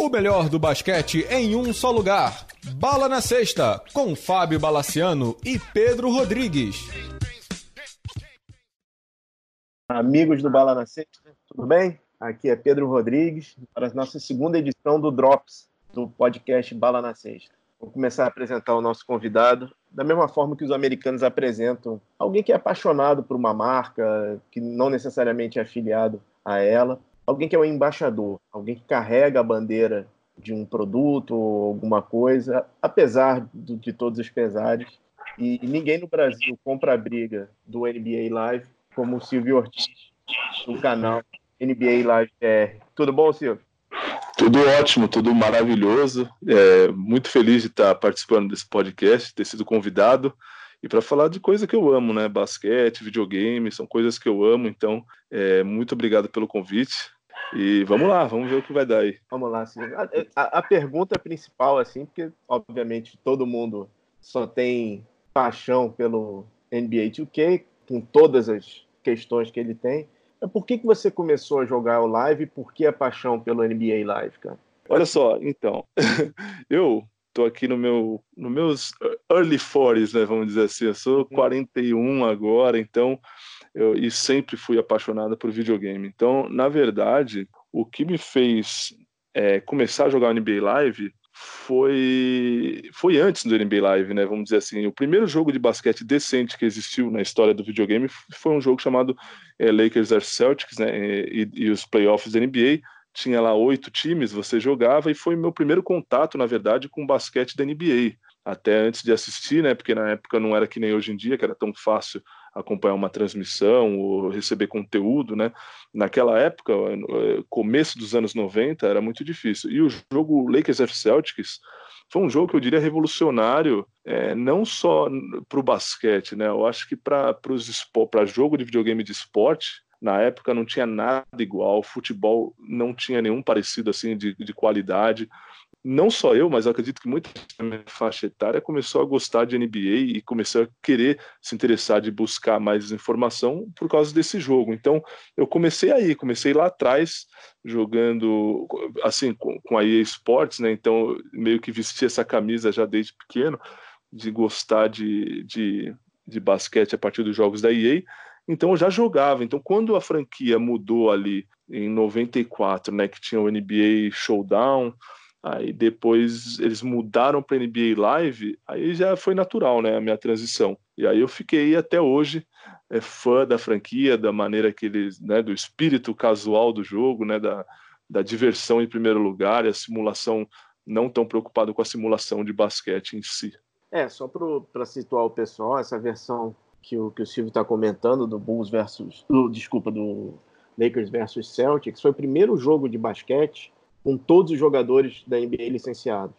O melhor do basquete em um só lugar. Bala na Sexta, com Fábio Balaciano e Pedro Rodrigues. Amigos do Bala na Sexta, tudo bem? Aqui é Pedro Rodrigues para a nossa segunda edição do Drops, do podcast Bala na Sexta. Vou começar a apresentar o nosso convidado da mesma forma que os americanos apresentam alguém que é apaixonado por uma marca, que não necessariamente é afiliado a ela, alguém que é um embaixador, alguém que carrega a bandeira de um produto ou alguma coisa, apesar de todos os pesares. E ninguém no Brasil compra a briga do NBA Live como o Silvio Ortiz, do canal NBA Live BR. Tudo bom, Silvio? Tudo ótimo, tudo maravilhoso. É, muito feliz de estar participando desse podcast, ter sido convidado e para falar de coisa que eu amo, né? Basquete, videogame, são coisas que eu amo. Então, é, muito obrigado pelo convite. E vamos lá, vamos ver o que vai dar aí. Vamos lá. A, a, a pergunta principal, assim, porque obviamente todo mundo só tem paixão pelo NBA 2K, com todas as questões que ele tem. É por que, que você começou a jogar o live e por que a paixão pelo NBA Live, cara? Olha só, então, eu tô aqui no meu, no meus early 40s, né, vamos dizer assim, eu sou 41 uhum. agora, então eu e sempre fui apaixonada por videogame. Então, na verdade, o que me fez é, começar a jogar NBA Live foi foi antes do NBA Live, né? Vamos dizer assim, o primeiro jogo de basquete decente que existiu na história do videogame foi um jogo chamado é, Lakers vs Celtics, né? E, e, os playoffs da NBA tinha lá oito times, você jogava e foi meu primeiro contato, na verdade, com o basquete da NBA. Até antes de assistir, né? Porque na época não era que nem hoje em dia, que era tão fácil acompanhar uma transmissão ou receber conteúdo, né? Naquela época, começo dos anos 90, era muito difícil. E o jogo Lakers vs Celtics foi um jogo que eu diria revolucionário, é, não só para o basquete, né? Eu acho que para jogo de videogame de esporte, na época não tinha nada igual, futebol não tinha nenhum parecido assim de, de qualidade não só eu, mas acredito que muita faixa etária começou a gostar de NBA e começou a querer se interessar de buscar mais informação por causa desse jogo. Então, eu comecei aí, comecei lá atrás jogando assim com, com a EA Sports, né? Então, meio que vesti essa camisa já desde pequeno de gostar de, de, de basquete a partir dos jogos da EA. Então eu já jogava. Então quando a franquia mudou ali em 94, né, que tinha o NBA Showdown, Aí depois eles mudaram para NBA Live, aí já foi natural, né, a minha transição. E aí eu fiquei até hoje é, fã da franquia, da maneira que eles, né, do espírito casual do jogo, né, da, da diversão em primeiro lugar, e a simulação não tão preocupado com a simulação de basquete em si. É, só para situar o pessoal, essa versão que o, que o Silvio está comentando do Bulls versus, do, desculpa, do Lakers versus Celtics, foi o primeiro jogo de basquete com todos os jogadores da NBA licenciados.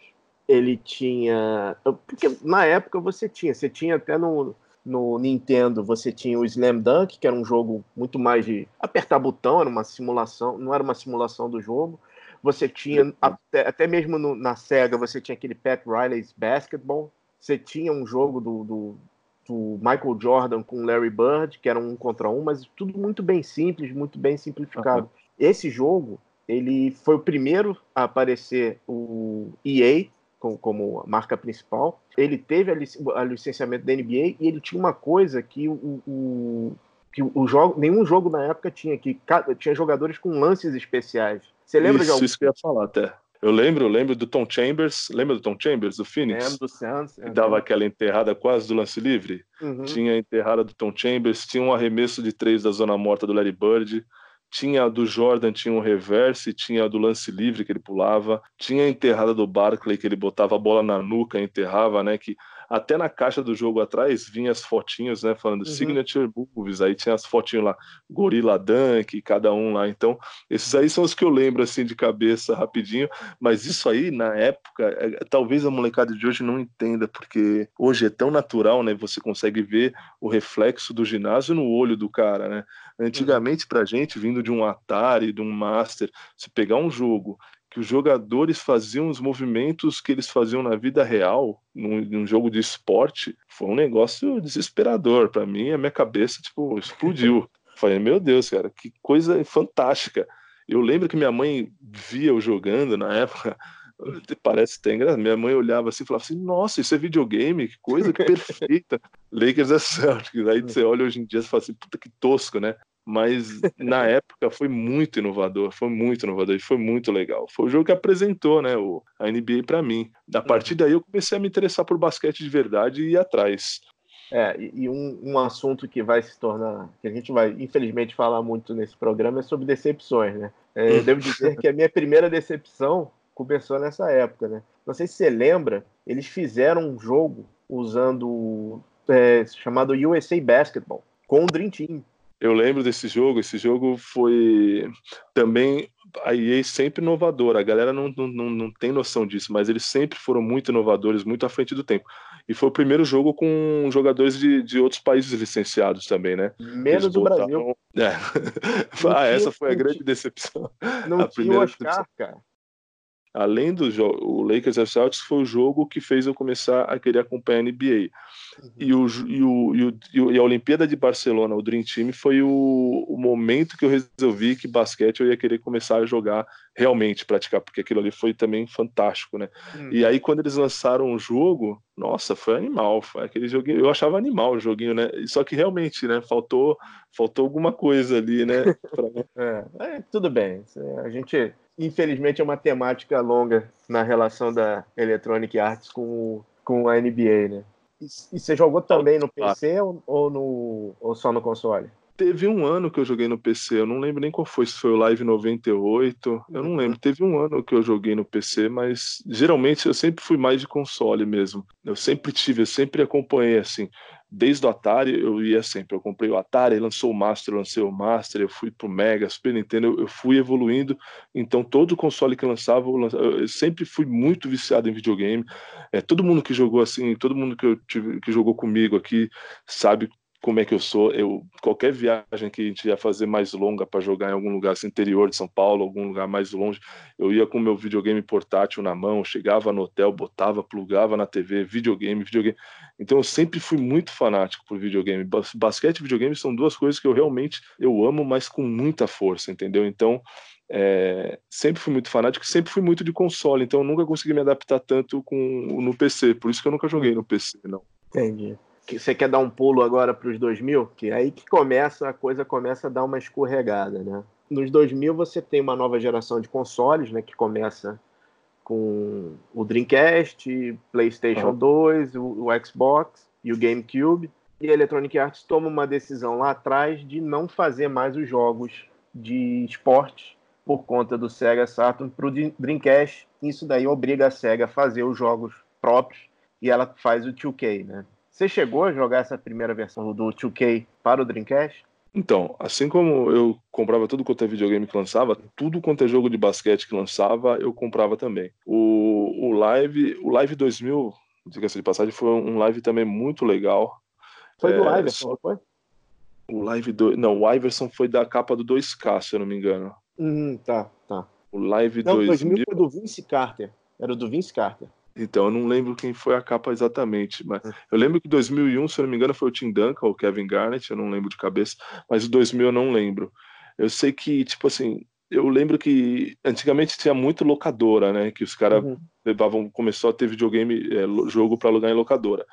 Ele tinha. Porque na época você tinha, você tinha até no, no Nintendo, você tinha o Slam Dunk, que era um jogo muito mais de apertar botão, era uma simulação, não era uma simulação do jogo. Você tinha, até, até mesmo no, na SEGA, você tinha aquele Pat Riley's Basketball. Você tinha um jogo do, do, do Michael Jordan com Larry Bird, que era um contra um, mas tudo muito bem simples, muito bem simplificado. Uhum. Esse jogo, ele foi o primeiro a aparecer o EA como, como marca principal. Ele teve a, lic a, licenciamento da NBA e ele tinha uma coisa que o, o que o jogo, nenhum jogo na época tinha, que tinha jogadores com lances especiais. Você lembra isso, de algum? Isso que eu ia falar até. Eu lembro, lembro do Tom Chambers, lembra do Tom Chambers, do Phoenix? Lembro do Santos. Que dava aquela enterrada quase do lance livre. Uhum. Tinha a enterrada do Tom Chambers, tinha um arremesso de três da zona morta do Larry Bird, tinha a do Jordan, tinha um reverse, tinha a do lance livre que ele pulava, tinha a enterrada do Barkley que ele botava a bola na nuca, enterrava, né, que até na caixa do jogo atrás vinha as fotinhos, né, falando uhum. signature moves, aí tinha as fotinhos lá, Gorilla Dunk, cada um lá. Então, esses aí são os que eu lembro assim de cabeça rapidinho, mas isso aí na época, é, talvez a molecada de hoje não entenda, porque hoje é tão natural, né, você consegue ver o reflexo do ginásio no olho do cara, né? Antigamente pra gente, vindo de um Atari, de um Master, se pegar um jogo que os jogadores faziam os movimentos que eles faziam na vida real, num, num jogo de esporte, foi um negócio desesperador. Para mim, a minha cabeça tipo explodiu. Falei, meu Deus, cara, que coisa fantástica. Eu lembro que minha mãe via eu jogando na época, parece até engraçado. Minha mãe olhava assim e falava assim: Nossa, isso é videogame, que coisa que perfeita. Lakers é Celtics. Aí você olha hoje em dia e fala assim: Puta que tosco, né? Mas na época foi muito inovador, foi muito inovador e foi muito legal. Foi o jogo que apresentou, né, o, a NBA para mim. A uhum. partir daí eu comecei a me interessar por basquete de verdade e ir atrás. É, e um, um assunto que vai se tornar, que a gente vai infelizmente falar muito nesse programa é sobre decepções, né? É, eu devo dizer que a minha primeira decepção começou nessa época, né? Não sei se você lembra, eles fizeram um jogo usando é, chamado USA Basketball com o Dream Team. Eu lembro desse jogo, esse jogo foi também a EA sempre inovadora, a galera não, não, não tem noção disso, mas eles sempre foram muito inovadores, muito à frente do tempo. E foi o primeiro jogo com jogadores de, de outros países licenciados também, né? Menos do Brasil. É. ah, essa foi a grande decepção. Não a tinha o Oscar, cara além do o Lakers e Celtics foi o jogo que fez eu começar a querer acompanhar a NBA. Uhum. E, o, e, o, e, o, e, a Olimpíada de Barcelona, o Dream Team, foi o, o, momento que eu resolvi que basquete eu ia querer começar a jogar realmente, praticar, porque aquilo ali foi também fantástico, né? Uhum. E aí, quando eles lançaram o jogo, nossa, foi animal, foi aquele joguinho, eu achava animal o joguinho, né? Só que realmente, né, faltou, faltou alguma coisa ali, né? Pra... é, é, tudo bem, a gente infelizmente é uma temática longa na relação da Electronic Arts com, com a NBA, né? E, e você jogou também no PC ou, ou, no, ou só no console? Teve um ano que eu joguei no PC, eu não lembro nem qual foi, se foi o Live 98, eu não lembro. Teve um ano que eu joguei no PC, mas geralmente eu sempre fui mais de console mesmo. Eu sempre tive, eu sempre acompanhei assim desde o Atari eu ia sempre. Eu comprei o Atari, lançou o Master, lancei o Master, eu fui pro Mega, Super Nintendo, eu, eu fui evoluindo. Então todo console que lançava, eu, lançava, eu sempre fui muito viciado em videogame. É, todo mundo que jogou assim, todo mundo que, eu tive, que jogou comigo aqui sabe como é que eu sou. Eu qualquer viagem que a gente ia fazer mais longa para jogar em algum lugar assim, interior de São Paulo, algum lugar mais longe, eu ia com meu videogame portátil na mão, chegava no hotel, botava, plugava na TV, videogame, videogame. Então eu sempre fui muito fanático por videogame. Basquete e videogame são duas coisas que eu realmente eu amo, mas com muita força, entendeu? Então é, sempre fui muito fanático, sempre fui muito de console, então eu nunca consegui me adaptar tanto com no PC, por isso que eu nunca joguei no PC, não. Entendi que você quer dar um pulo agora para os 2000, que é aí que começa a coisa começa a dar uma escorregada, né? Nos 2000 você tem uma nova geração de consoles, né, que começa com o Dreamcast, PlayStation uhum. 2, o, o, Xbox e o GameCube. E a Electronic Arts toma uma decisão lá atrás de não fazer mais os jogos de esporte por conta do Sega Saturn para o Dreamcast. Isso daí obriga a Sega a fazer os jogos próprios e ela faz o 2K, né? Você chegou a jogar essa primeira versão do 2K para o Dreamcast? Então, assim como eu comprava tudo quanto é videogame que lançava, tudo quanto é jogo de basquete que lançava, eu comprava também. O, o Live, o Live 2000, diga-se de passagem, foi um live também muito legal. Foi do é, Iverson, foi? O Live 2, não, o Iverson foi da capa do 2K, se eu não me engano. Uhum, tá, tá. O Live não, 2000... 2000 foi do Vince Carter. Era do Vince Carter. Então, eu não lembro quem foi a capa exatamente, mas hum. eu lembro que 2001, se eu não me engano, foi o Tim Duncan ou o Kevin Garnett, eu não lembro de cabeça, mas o 2000 eu não lembro. Eu sei que, tipo assim, eu lembro que antigamente tinha muito locadora, né? Que os caras uhum. levavam, começou a ter videogame, é, jogo para alugar em locadora.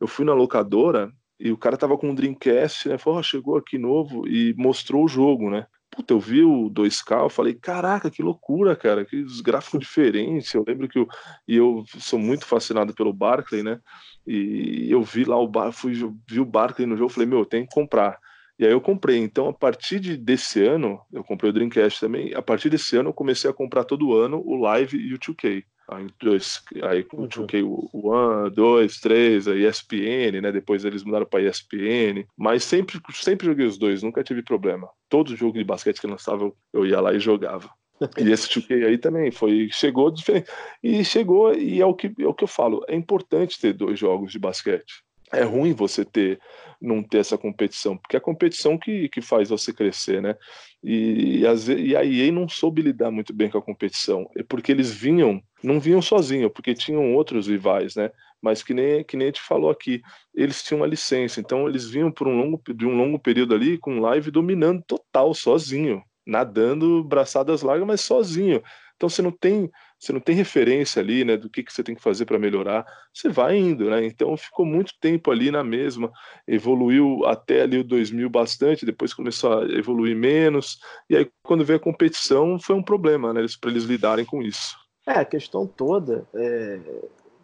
Eu fui na locadora e o cara tava com um Dreamcast, né? Falou, oh, chegou aqui novo e mostrou o jogo, né? Puta, eu vi o 2K, eu falei, caraca, que loucura, cara, que gráficos diferentes. Eu lembro que eu, e eu sou muito fascinado pelo Barclay, né? E eu vi lá o Bar, fui vi o Barclay no jogo, falei, meu, tem que comprar. E aí eu comprei. Então, a partir de, desse ano, eu comprei o Dreamcast também. A partir desse ano, eu comecei a comprar todo ano o Live e o 2K. Aí, dois, aí o 2K, o 1, 2, 3, a ESPN, né? Depois eles mudaram para ESPN. Mas sempre, sempre joguei os dois, nunca tive problema. Todo jogo de basquete que lançava, eu ia lá e jogava. E esse 2K aí também foi, chegou diferente. E chegou, e é o, que, é o que eu falo, é importante ter dois jogos de basquete é ruim você ter não ter essa competição, porque é a competição que, que faz você crescer, né? E, e, e a EA não soube lidar muito bem com a competição, é porque eles vinham, não vinham sozinhos, porque tinham outros rivais, né? Mas que nem, que nem a gente falou aqui, eles tinham uma licença, então eles vinham por um longo, de um longo período ali com live dominando total, sozinho. nadando braçadas largas, mas sozinho. Então você não tem, você não tem referência ali, né, do que, que você tem que fazer para melhorar. Você vai indo, né? Então ficou muito tempo ali na mesma, evoluiu até ali o 2000 bastante, depois começou a evoluir menos. E aí quando veio a competição foi um problema, né, para eles lidarem com isso. É, a questão toda, é,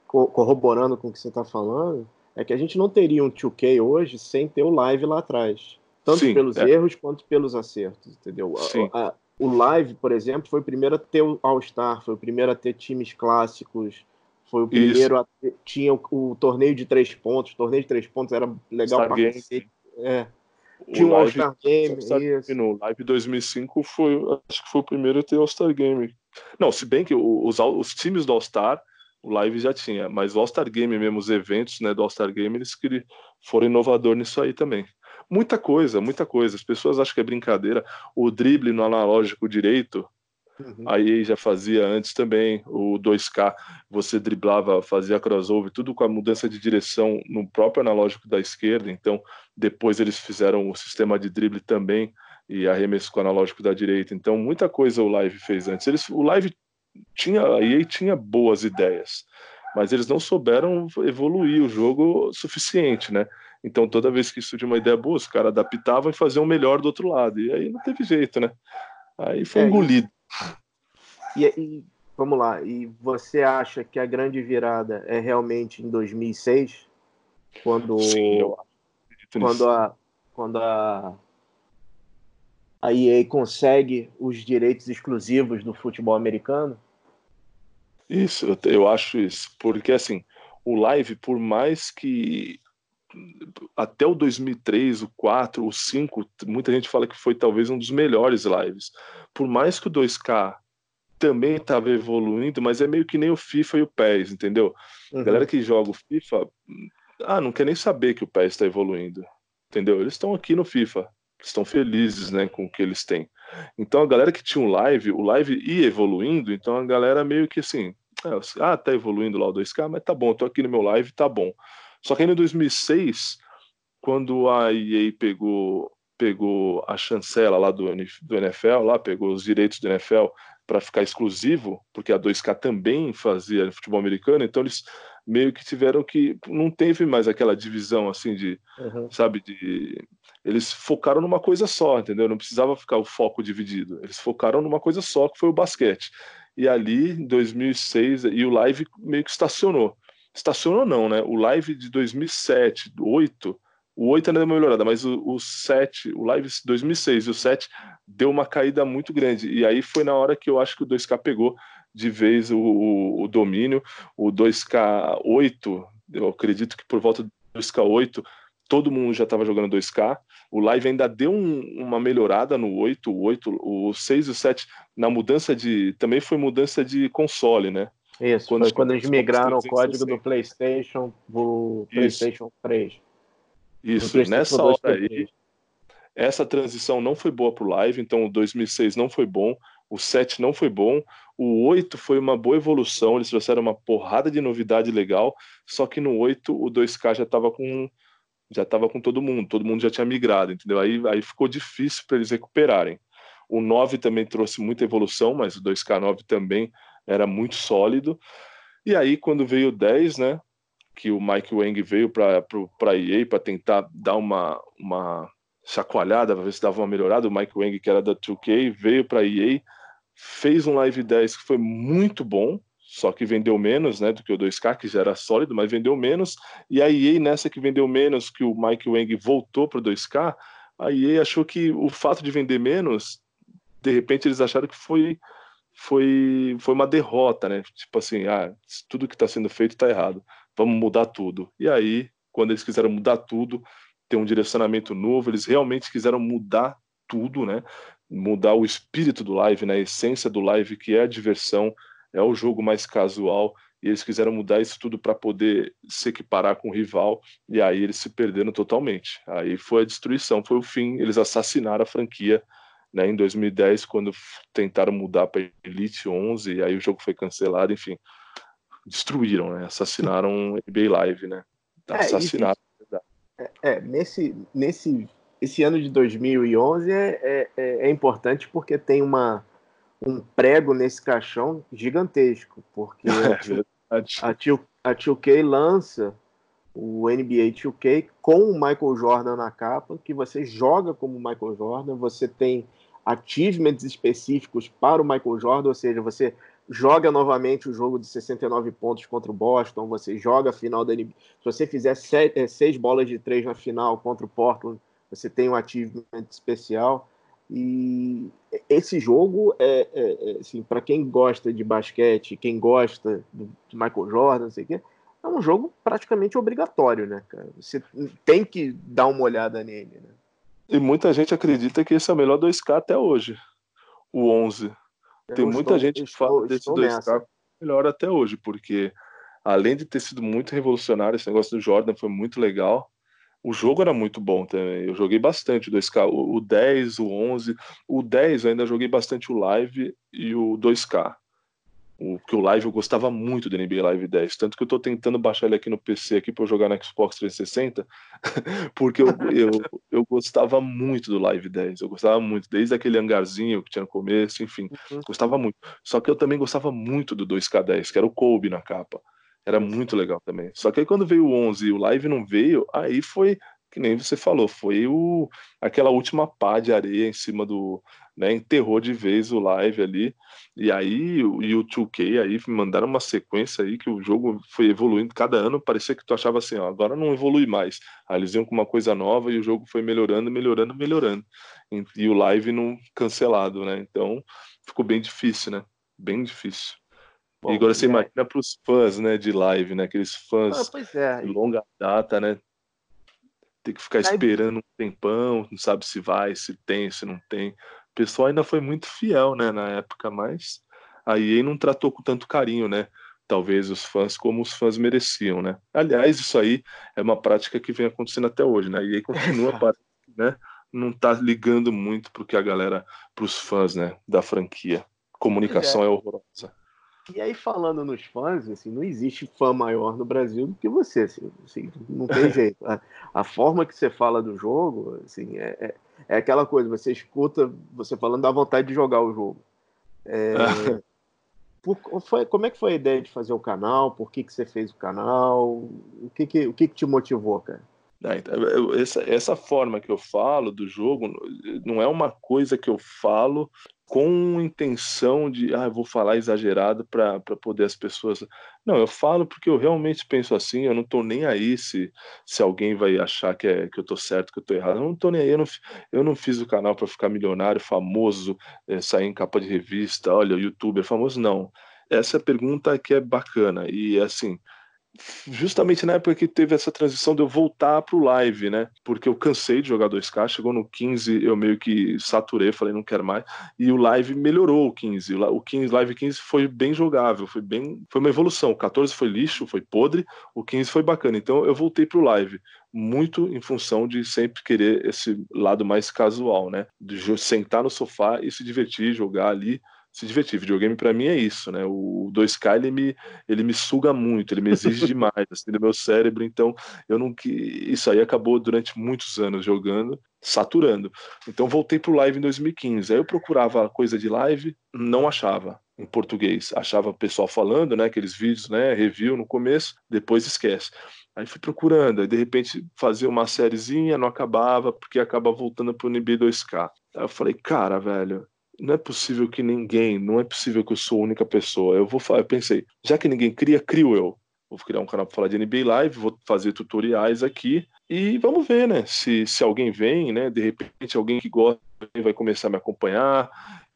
corroborando com o que você está falando, é que a gente não teria um 2K hoje sem ter o live lá atrás. Tanto Sim, pelos é. erros quanto pelos acertos, entendeu? Sim. A, a, o Live, por exemplo, foi o primeiro a ter o All-Star, foi o primeiro a ter times clássicos, foi o primeiro Isso. a ter, tinha o, o, torneio de três pontos, o torneio de três pontos era legal Star pra. É. Tinha o um All-Star Game. All no Live 2005 foi, acho que foi o primeiro a ter All-Star Game. Não, se bem que os, os times do All-Star, o Live já tinha, mas o All-Star Game mesmo, os eventos né, do All-Star Game, eles foram inovador nisso aí também. Muita coisa, muita coisa. As pessoas acham que é brincadeira. O drible no analógico direito, uhum. aí já fazia antes também. O 2K, você driblava, fazia crossover, tudo com a mudança de direção no próprio analógico da esquerda. Então, depois eles fizeram o sistema de drible também e arremesso com o analógico da direita. Então, muita coisa o Live fez antes. Eles, o Live tinha, a EA tinha boas ideias, mas eles não souberam evoluir o jogo suficiente, né? Então, toda vez que surgiu uma ideia boa, os caras adaptavam e faziam o melhor do outro lado. E aí não teve jeito, né? Aí foi é, engolido. E, e, vamos lá, e você acha que a grande virada é realmente em 2006? Quando, Sim, eu quando a, quando a, a EA consegue os direitos exclusivos do futebol americano? Isso, eu, eu acho isso. Porque, assim, o live, por mais que até o 2003, o 4, o 5, muita gente fala que foi talvez um dos melhores lives. Por mais que o 2K também estava evoluindo, mas é meio que nem o FIFA e o PES, entendeu? Uhum. A galera que joga o FIFA, ah, não quer nem saber que o PES está evoluindo, entendeu? Eles estão aqui no FIFA, estão felizes, né, com o que eles têm. Então a galera que tinha um live, o live ia evoluindo, então a galera meio que assim, é, ah, tá evoluindo lá o 2K, mas tá bom, tô aqui no meu live, tá bom. Só que aí em 2006, quando a EA pegou, pegou a chancela lá do, do NFL, lá pegou os direitos do NFL para ficar exclusivo, porque a 2K também fazia futebol americano, então eles meio que tiveram que não teve mais aquela divisão assim de, uhum. sabe, de eles focaram numa coisa só, entendeu? Não precisava ficar o foco dividido. Eles focaram numa coisa só, que foi o basquete. E ali, em 2006, e o live meio que estacionou estacionou não, né? O live de 2007, 8, o 8 ainda deu uma melhorada, mas o, o 7, o live 2006 e o 7 deu uma caída muito grande. E aí foi na hora que eu acho que o 2K pegou de vez o, o, o domínio. O 2K8, eu acredito que por volta do 2K8 todo mundo já estava jogando 2K. O live ainda deu um, uma melhorada no 8, o 8, o 6 e o 7 na mudança de. Também foi mudança de console, né? Isso, quando, foi quando eles migraram o código do PlayStation pro PlayStation 3. Isso, PlayStation nessa hora aí, essa transição não foi boa pro live, então o 2006 não foi bom, o 7 não foi bom, o 8 foi uma boa evolução, eles trouxeram uma porrada de novidade legal, só que no 8 o 2K já estava com já estava com todo mundo, todo mundo já tinha migrado, entendeu? Aí, aí ficou difícil para eles recuperarem. O 9 também trouxe muita evolução, mas o 2K9 também era muito sólido. E aí, quando veio o 10, né, que o Mike Wang veio para a EA para tentar dar uma, uma chacoalhada, para ver se dava uma melhorada, o Mike Wang, que era da 2K, veio para a EA, fez um Live 10 que foi muito bom, só que vendeu menos né, do que o 2K, que já era sólido, mas vendeu menos. E a EA, nessa que vendeu menos, que o Mike Wang voltou para o 2K, a EA achou que o fato de vender menos, de repente eles acharam que foi foi, foi uma derrota, né? Tipo assim, ah, tudo que está sendo feito está errado, vamos mudar tudo. E aí, quando eles quiseram mudar tudo, ter um direcionamento novo, eles realmente quiseram mudar tudo, né? Mudar o espírito do live, né? A essência do live, que é a diversão, é o jogo mais casual, e eles quiseram mudar isso tudo para poder se equiparar com o rival, e aí eles se perderam totalmente. Aí foi a destruição, foi o fim, eles assassinaram a franquia né, em 2010, quando tentaram mudar para Elite 11, e aí o jogo foi cancelado, enfim, destruíram, né, assassinaram NBA Live, né, assassinaram. É, é, nesse, nesse esse ano de 2011 é, é, é, é importante porque tem uma, um prego nesse caixão gigantesco, porque é a, tio, a 2K lança o NBA 2K com o Michael Jordan na capa, que você joga como Michael Jordan, você tem achievements específicos para o Michael Jordan, ou seja, você joga novamente o jogo de 69 pontos contra o Boston, você joga a final da NBA. Se você fizer é, seis bolas de três na final contra o Portland, você tem um achievement especial. E esse jogo é, é, é assim, para quem gosta de basquete, quem gosta de Michael Jordan, não sei o quê, é um jogo praticamente obrigatório, né, cara? Você tem que dar uma olhada nele, né? E muita gente acredita que esse é o melhor 2K até hoje, o 11. Tem eu muita estou, gente que fala desse 2K nessa. melhor até hoje, porque além de ter sido muito revolucionário, esse negócio do Jordan foi muito legal. O jogo era muito bom também. Eu joguei bastante o 2K, o, o 10, o 11. O 10 eu ainda joguei bastante o Live e o 2K. O, que o Live eu gostava muito do NBA Live 10, tanto que eu tô tentando baixar ele aqui no PC aqui para eu jogar no Xbox 360, porque eu, eu, eu, gostava muito do Live 10, eu gostava muito, desde aquele hangarzinho que tinha no começo, enfim, uhum. gostava muito. Só que eu também gostava muito do 2K10, que era o Kobe na capa. Era muito legal também. Só que aí quando veio o 11 e o Live não veio, aí foi que nem você falou, foi o aquela última pá de areia em cima do, né, enterrou de vez o live ali. E aí o, e o 2K aí mandaram uma sequência aí que o jogo foi evoluindo cada ano, parecia que tu achava assim, ó, agora não evolui mais. Aí eles iam com uma coisa nova e o jogo foi melhorando, melhorando, melhorando. E, e o live não cancelado, né? Então ficou bem difícil, né? Bem difícil. Bom, e agora você é. imagina para os fãs, né, de live, né, aqueles fãs ah, é. de longa data, né, ter que ficar esperando um tempão, não sabe se vai, se tem, se não tem pessoal ainda foi muito fiel, né, na época, mas a EA não tratou com tanto carinho, né? Talvez os fãs como os fãs mereciam, né? Aliás, isso aí é uma prática que vem acontecendo até hoje, né? A EA continua, né? Não tá ligando muito pro que a galera, pros fãs, né, da franquia. Comunicação é. é horrorosa. E aí, falando nos fãs, assim, não existe fã maior no Brasil do que você, assim, assim não tem jeito. A, a, forma que você fala do jogo, assim, é, é, aquela coisa, você escuta você falando da vontade de jogar o jogo. É, por, foi, como é que foi a ideia de fazer o canal? Por que, que você fez o canal? O que, que, o que, que te motivou, cara? Então, essa, essa forma que eu falo do jogo não é uma coisa que eu falo com intenção de, ah, vou falar exagerado para poder as pessoas. Não, eu falo porque eu realmente penso assim, eu não tô nem aí se, se alguém vai achar que, é, que eu tô certo, que eu tô errado. Eu não tô nem aí, eu não, eu não fiz o canal para ficar milionário, famoso, é, sair em capa de revista, olha, youtuber famoso, não. Essa é pergunta que é bacana e assim, justamente na época que teve essa transição de eu voltar pro live, né? Porque eu cansei de jogar 2K, chegou no 15, eu meio que saturei, falei, não quero mais. E o live melhorou o 15. O 15, live 15 foi bem jogável, foi bem, foi uma evolução. O 14 foi lixo, foi podre, o 15 foi bacana. Então eu voltei pro live, muito em função de sempre querer esse lado mais casual, né? De sentar no sofá e se divertir, jogar ali se divertir. Videogame para mim é isso, né? O 2K ele me, ele me suga muito, ele me exige demais assim, do meu cérebro, então eu não que isso aí acabou durante muitos anos jogando, saturando. Então voltei pro live em 2015. Aí eu procurava coisa de live, não achava em português. Achava o pessoal falando, né, aqueles vídeos, né, review no começo, depois esquece. Aí fui procurando, aí de repente fazia uma sériezinha, não acabava, porque acaba voltando pro NB 2K. Aí eu falei, cara, velho, não é possível que ninguém, não é possível que eu sou a única pessoa. Eu vou eu pensei, já que ninguém cria, crio eu. Vou criar um canal para falar de NBA Live, vou fazer tutoriais aqui e vamos ver, né? Se, se alguém vem, né? De repente alguém que gosta vai começar a me acompanhar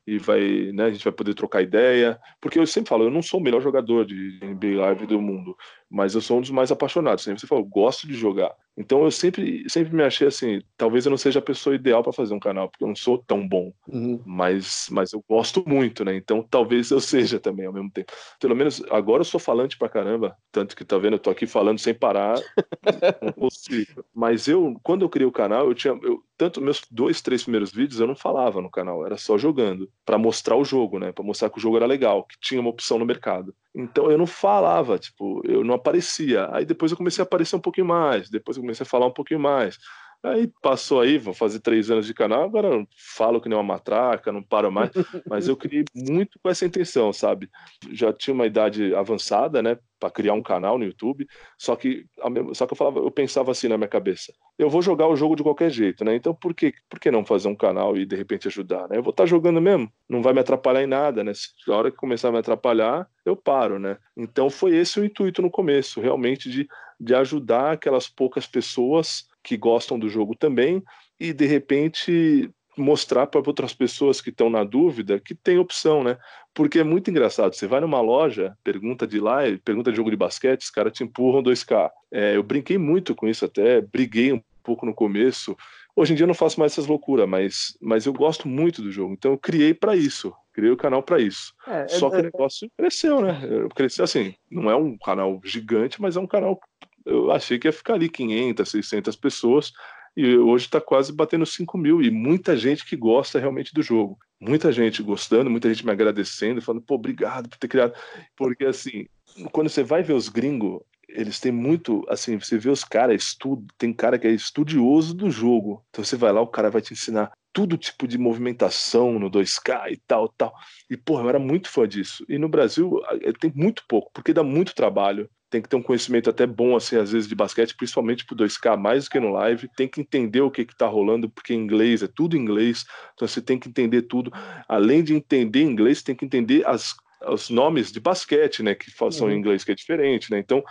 e vai, né, a gente vai poder trocar ideia, porque eu sempre falo, eu não sou o melhor jogador de NBA Live do mundo, mas eu sou um dos mais apaixonados. Sempre você falou, gosto de jogar. Então eu sempre, sempre me achei assim, talvez eu não seja a pessoa ideal para fazer um canal, porque eu não sou tão bom, uhum. mas, mas eu gosto muito, né? Então talvez eu seja também ao mesmo tempo. Pelo menos agora eu sou falante pra caramba, tanto que tá vendo, eu tô aqui falando sem parar. Mas eu, quando eu criei o canal, eu tinha, eu, tanto meus dois, três primeiros vídeos eu não falava no canal, era só jogando, para mostrar o jogo, né? Para mostrar que o jogo era legal, que tinha uma opção no mercado. Então eu não falava, tipo, eu não aparecia. Aí depois eu comecei a aparecer um pouquinho mais, depois eu comecei a falar um pouquinho mais. Aí passou aí, vou fazer três anos de canal, agora falo que nem uma matraca, não paro mais, mas eu criei muito com essa intenção, sabe? Já tinha uma idade avançada, né, para criar um canal no YouTube, só que só que eu falava, eu pensava assim na minha cabeça, eu vou jogar o jogo de qualquer jeito, né? Então por que por que não fazer um canal e de repente ajudar, né? Eu vou estar tá jogando mesmo, não vai me atrapalhar em nada, né? Se a hora que começar a me atrapalhar, eu paro, né? Então foi esse o intuito no começo, realmente de de ajudar aquelas poucas pessoas que gostam do jogo também e de repente mostrar para outras pessoas que estão na dúvida que tem opção, né? Porque é muito engraçado. Você vai numa loja, pergunta de lá, pergunta de jogo de basquete, os caras te empurram 2K. É, eu brinquei muito com isso até, briguei um pouco no começo. Hoje em dia eu não faço mais essas loucuras, mas, mas eu gosto muito do jogo. Então eu criei para isso. Criei o canal para isso. É, Só é, que o é, negócio cresceu, né? Cresceu assim, não é um canal gigante, mas é um canal eu achei que ia ficar ali 500, 600 pessoas, e hoje está quase batendo 5 mil, e muita gente que gosta realmente do jogo. Muita gente gostando, muita gente me agradecendo, falando, pô, obrigado por ter criado. Porque, assim, quando você vai ver os gringos, eles têm muito, assim, você vê os caras, estudo, tem cara que é estudioso do jogo. Então você vai lá, o cara vai te ensinar tudo tipo de movimentação no 2K e tal, tal. E, porra, eu era muito fã disso. E no Brasil tem muito pouco, porque dá muito trabalho tem que ter um conhecimento até bom, assim, às vezes, de basquete, principalmente pro 2K, mais do que no live. Tem que entender o que que tá rolando, porque inglês é tudo inglês, então você tem que entender tudo. Além de entender inglês, tem que entender as, os nomes de basquete, né, que são uhum. em inglês, que é diferente, né? Então,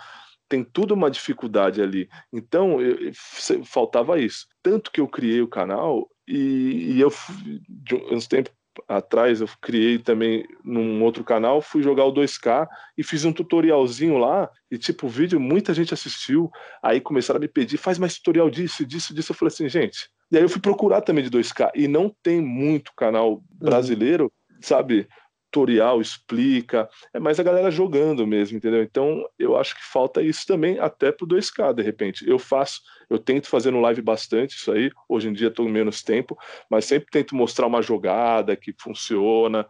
tem tudo uma dificuldade ali. Então, eu, faltava isso. Tanto que eu criei o canal e, e eu, de uns tempos atrás eu criei também num outro canal, fui jogar o 2K e fiz um tutorialzinho lá e tipo, o vídeo muita gente assistiu, aí começaram a me pedir, faz mais tutorial disso, disso, disso, eu falei assim, gente. E aí eu fui procurar também de 2K e não tem muito canal uhum. brasileiro, uhum. sabe, tutorial, explica, é mais a galera jogando mesmo, entendeu? Então eu acho que falta isso também até pro 2K, de repente. Eu faço, eu tento fazer no live bastante isso aí, hoje em dia estou menos tempo, mas sempre tento mostrar uma jogada que funciona,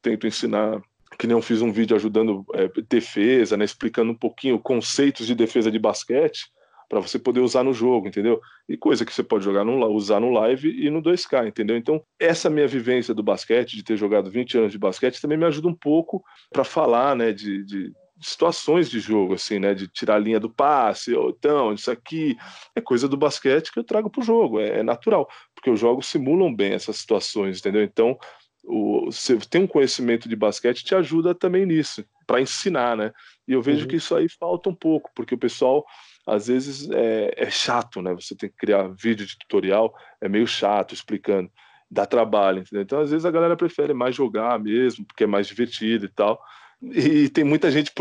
tento ensinar que nem eu fiz um vídeo ajudando é, defesa, né, explicando um pouquinho conceitos de defesa de basquete, para você poder usar no jogo, entendeu? E coisa que você pode jogar no, usar no live e no 2K, entendeu? Então, essa minha vivência do basquete, de ter jogado 20 anos de basquete, também me ajuda um pouco para falar, né, de, de, situações de jogo, assim, né, de tirar a linha do passe, ou então, isso aqui é coisa do basquete que eu trago para o jogo, é, é natural, porque os jogos simulam bem essas situações, entendeu? Então, o, você tem um conhecimento de basquete te ajuda também nisso, para ensinar, né? E eu vejo uhum. que isso aí falta um pouco, porque o pessoal às vezes é, é, chato, né? Você tem que criar vídeo de tutorial, é meio chato explicando, dá trabalho, entendeu? Então, às vezes a galera prefere mais jogar mesmo, porque é mais divertido e tal. E tem muita gente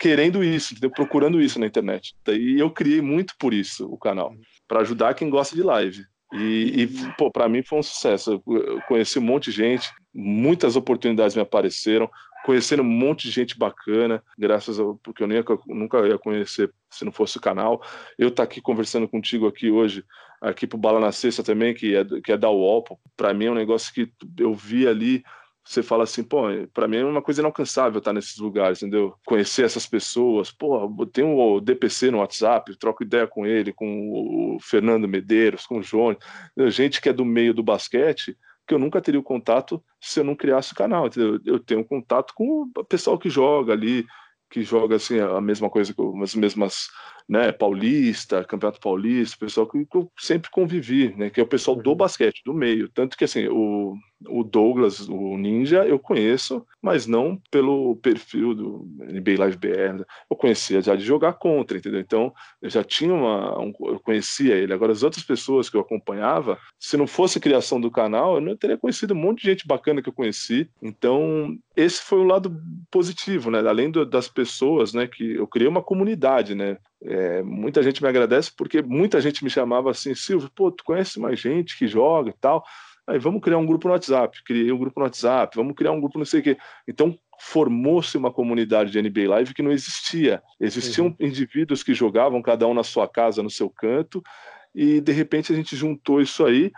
querendo isso, entendeu? procurando isso na internet. E eu criei muito por isso o canal, para ajudar quem gosta de live. E, e pô, para mim foi um sucesso. Eu conheci um monte de gente, muitas oportunidades me apareceram conhecendo um monte de gente bacana, graças ao porque eu nem, nunca ia conhecer se não fosse o canal. Eu estar tá aqui conversando contigo aqui hoje, aqui pro Bala na Sexta também, que é, que é da UOL, para mim é um negócio que eu vi ali, você fala assim, pô, para mim é uma coisa inalcançável estar nesses lugares, entendeu? Conhecer essas pessoas, pô, tem o DPC no WhatsApp, troco ideia com ele, com o Fernando Medeiros, com o João, gente que é do meio do basquete, que eu nunca teria o contato se eu não criasse o canal. Entendeu? Eu tenho contato com o pessoal que joga ali, que joga assim a mesma coisa, as mesmas né, paulista, campeonato paulista, pessoal que eu sempre convivi, né, que é o pessoal do uhum. basquete, do meio. Tanto que assim, o, o Douglas, o Ninja, eu conheço, mas não pelo perfil do NBA Live BR. Eu conhecia já de jogar contra, entendeu? Então, eu já tinha uma. Um, eu conhecia ele. Agora, as outras pessoas que eu acompanhava, se não fosse criação do canal, eu não teria conhecido um monte de gente bacana que eu conheci. Então, esse foi o lado positivo, né? Além do, das pessoas, né? Que eu criei uma comunidade, né? É, muita gente me agradece porque muita gente me chamava assim, Silvio, pô, tu conhece mais gente que joga e tal. Aí vamos criar um grupo no WhatsApp, criei um grupo no WhatsApp, vamos criar um grupo não sei o quê. Então formou-se uma comunidade de NBA Live que não existia. Existiam uhum. indivíduos que jogavam cada um na sua casa, no seu canto, e de repente a gente juntou isso aí,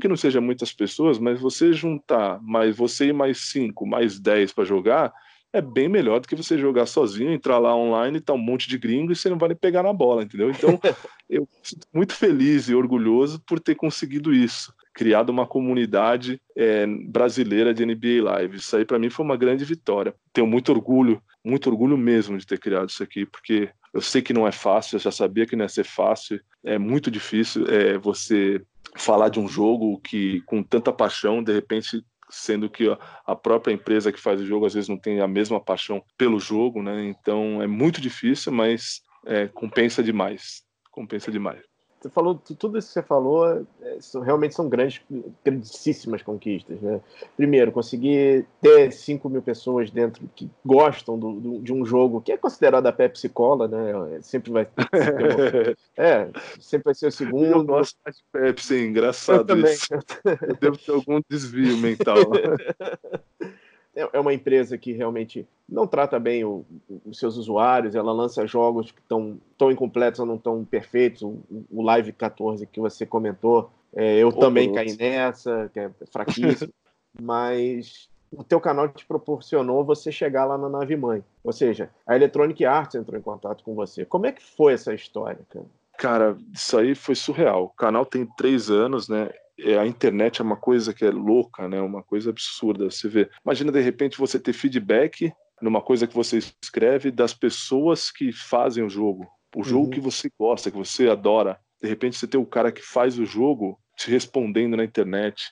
que não seja muitas pessoas, mas você juntar mais você e mais cinco, mais dez para jogar, é bem melhor do que você jogar sozinho, entrar lá online, tá um monte de gringo e você não vai nem pegar na bola, entendeu? Então, eu sinto muito feliz e orgulhoso por ter conseguido isso criado uma comunidade é, brasileira de NBA Live. Isso aí para mim foi uma grande vitória. Tenho muito orgulho, muito orgulho mesmo de ter criado isso aqui, porque eu sei que não é fácil, eu já sabia que não ia ser fácil. É muito difícil é, você falar de um jogo que com tanta paixão, de repente sendo que a própria empresa que faz o jogo às vezes não tem a mesma paixão pelo jogo, né? Então é muito difícil, mas é, compensa demais. Compensa demais. Você falou, tudo isso que você falou é, realmente são grandes, grandíssimas conquistas. Né? Primeiro, conseguir ter 5 mil pessoas dentro que gostam do, do, de um jogo que é considerado a Pepsi Cola, né? Sempre vai É, sempre vai ser o segundo. Eu gosto de Pepsi, é engraçado eu isso. Eu devo ter algum desvio mental. É, é uma empresa que realmente não trata bem o, os seus usuários, ela lança jogos que estão tão incompletos ou não tão perfeitos. O, o, Live 14 que você comentou, é, eu também caí nessa, que é fraquíssimo, mas o teu canal te proporcionou você chegar lá na nave mãe. Ou seja, a Electronic Arts entrou em contato com você. Como é que foi essa história, cara? Cara, isso aí foi surreal. O canal tem três anos, né? É, a internet é uma coisa que é louca, né? Uma coisa absurda. Você vê. Imagina de repente você ter feedback numa coisa que você escreve das pessoas que fazem o jogo, o jogo uhum. que você gosta, que você adora. De repente você tem o cara que faz o jogo te respondendo na internet,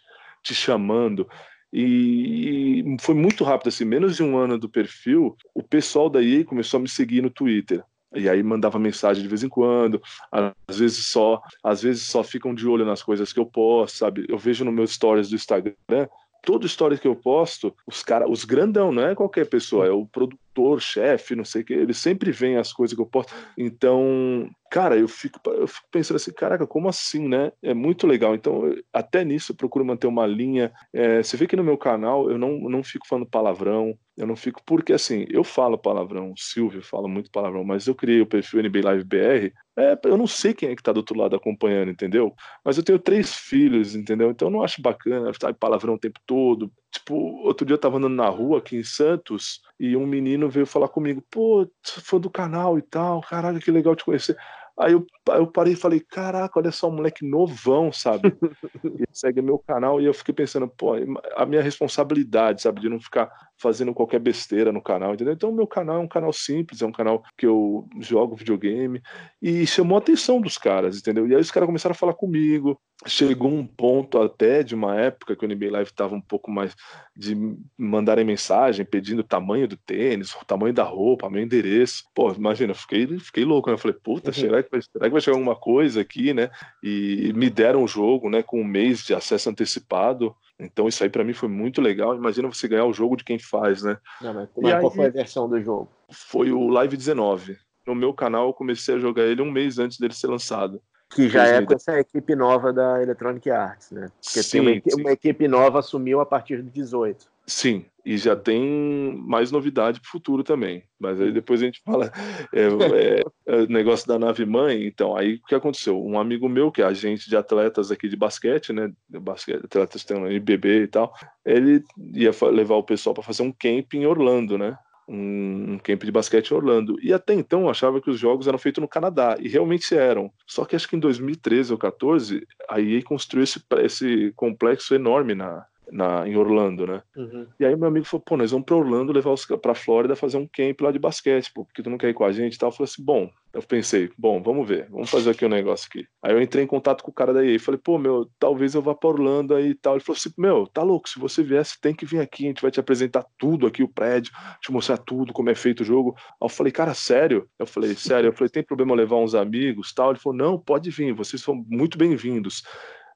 te chamando. E, foi muito rápido, assim, menos de um ano do perfil, o pessoal da EA começou a me seguir no Twitter. E aí mandava mensagem de vez em quando, às vezes só, às vezes só ficam de olho nas coisas que eu posto, sabe? Eu vejo no meus stories do Instagram, todo story que eu posto, os cara, os grandão, não é qualquer pessoa, é o produtor, chefe, não sei o que, eles sempre veem as coisas que eu posto. Então, cara, eu fico, eu fico pensando assim, caraca, como assim, né? É muito legal. Então, até nisso eu procuro manter uma linha. É, você vê que no meu canal eu não, não fico falando palavrão, eu não fico, porque assim, eu falo palavrão, o Silvio fala muito palavrão, mas eu criei o perfil NB Live BR, é, eu não sei quem é que tá do outro lado acompanhando, entendeu? Mas eu tenho três filhos, entendeu? Então eu não acho bacana estar palavrão o tempo todo. Tipo, outro dia eu tava andando na rua aqui em Santos e um menino veio falar comigo, pô, fã do canal e tal, caralho, que legal te conhecer. Aí eu, eu parei e falei, caraca, olha só, um moleque novão, sabe? e segue meu canal e eu fiquei pensando, pô, a minha responsabilidade, sabe, de não ficar fazendo qualquer besteira no canal, entendeu? Então, meu canal é um canal simples, é um canal que eu jogo videogame e chamou a atenção dos caras, entendeu? E aí os caras começaram a falar comigo. Chegou um ponto até de uma época que o NBA Live estava um pouco mais de mandarem mensagem pedindo o tamanho do tênis, o tamanho da roupa, meu endereço. Pô, imagina, eu fiquei, fiquei louco, né? Eu falei, puta, uhum. será, que vai, será que vai chegar alguma coisa aqui, né? E me deram o um jogo, né, com um mês de acesso antecipado. Então isso aí para mim foi muito legal. Imagina você ganhar o jogo de quem faz, né? Não, mas, mas qual foi a versão do jogo? Foi o Live 19. No meu canal eu comecei a jogar ele um mês antes dele ser lançado. Que já é com essa equipe nova da Electronic Arts, né? Porque sim, tem uma, equipe, uma equipe nova assumiu a partir do 18. Sim, e já tem mais novidade para o futuro também. Mas aí depois a gente fala é, é, é, o negócio da nave mãe. Então, aí o que aconteceu? Um amigo meu, que é agente de atletas aqui de basquete, né? Basquete, atletas tem um IBB e tal, ele ia levar o pessoal para fazer um camp em Orlando, né? um, um camp de basquete em Orlando. E até então eu achava que os jogos eram feitos no Canadá, e realmente eram. Só que acho que em 2013 ou 14 a EA construiu esse, esse complexo enorme na, na, em Orlando, né? Uhum. E aí meu amigo falou, pô, nós vamos para Orlando levar os para Flórida fazer um camp lá de basquete, pô, porque tu não quer ir com a gente e tal. Eu falei assim, bom, eu pensei, bom, vamos ver, vamos fazer aqui um negócio aqui. Aí eu entrei em contato com o cara da EA e falei, pô, meu, talvez eu vá para Orlando aí e tal. Ele falou assim, meu, tá louco, se você viesse, tem que vir aqui, a gente vai te apresentar tudo aqui, o prédio, te mostrar tudo, como é feito o jogo. Aí eu falei, cara, sério? Eu falei, sério? Eu falei, tem problema levar uns amigos tal? Ele falou, não, pode vir, vocês são muito bem-vindos.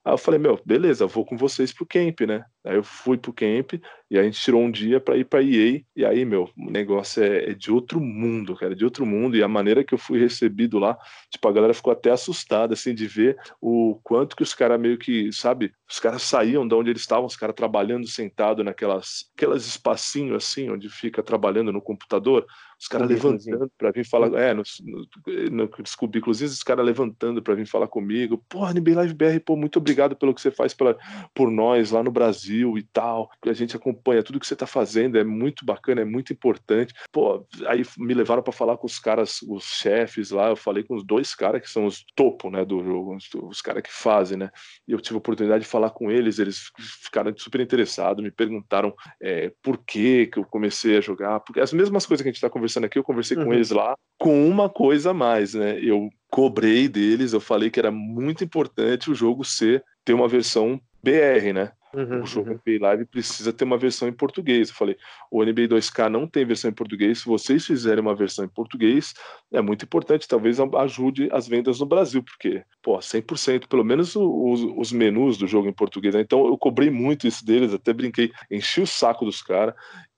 Aí eu falei, meu, beleza, vou com vocês pro camp, né? Aí eu fui pro camp e a gente tirou um dia para ir pra EA. E aí, meu, o negócio é, é, de outro mundo, cara, de outro mundo. E a maneira que eu fui recebido lá, tipo, a galera ficou até assustada, assim, de ver o quanto que os caras meio que, sabe, os caras saíam de onde eles estavam, os caras trabalhando sentado naquelas aquelas espacinhos assim, onde fica trabalhando no computador, os caras levantando para vir falar, é, no, no, no cubículos, os caras levantando para vir falar comigo, pô, NBA Live BR, pô, muito obrigado pelo que você faz pela, por nós lá no Brasil e tal, que a gente acompanha acompanha tudo que você está fazendo, é muito bacana, é muito importante. Pô, aí me levaram para falar com os caras, os chefes lá, eu falei com os dois caras que são os topo, né, do jogo, os, os caras que fazem, né? E eu tive a oportunidade de falar com eles, eles ficaram super interessados, me perguntaram é, por que que eu comecei a jogar, porque as mesmas coisas que a gente está conversando aqui, eu conversei uhum. com eles lá, com uma coisa a mais, né? Eu cobrei deles, eu falei que era muito importante o jogo ser ter uma versão BR, né? Uhum, o jogo uhum. NBA Live precisa ter uma versão em português. Eu falei, o NBA 2K não tem versão em português. Se vocês fizerem uma versão em português, é muito importante. Talvez ajude as vendas no Brasil, porque, pô, 100%, pelo menos os, os menus do jogo em português. Né? Então eu cobrei muito isso deles, até brinquei, enchi o saco dos caras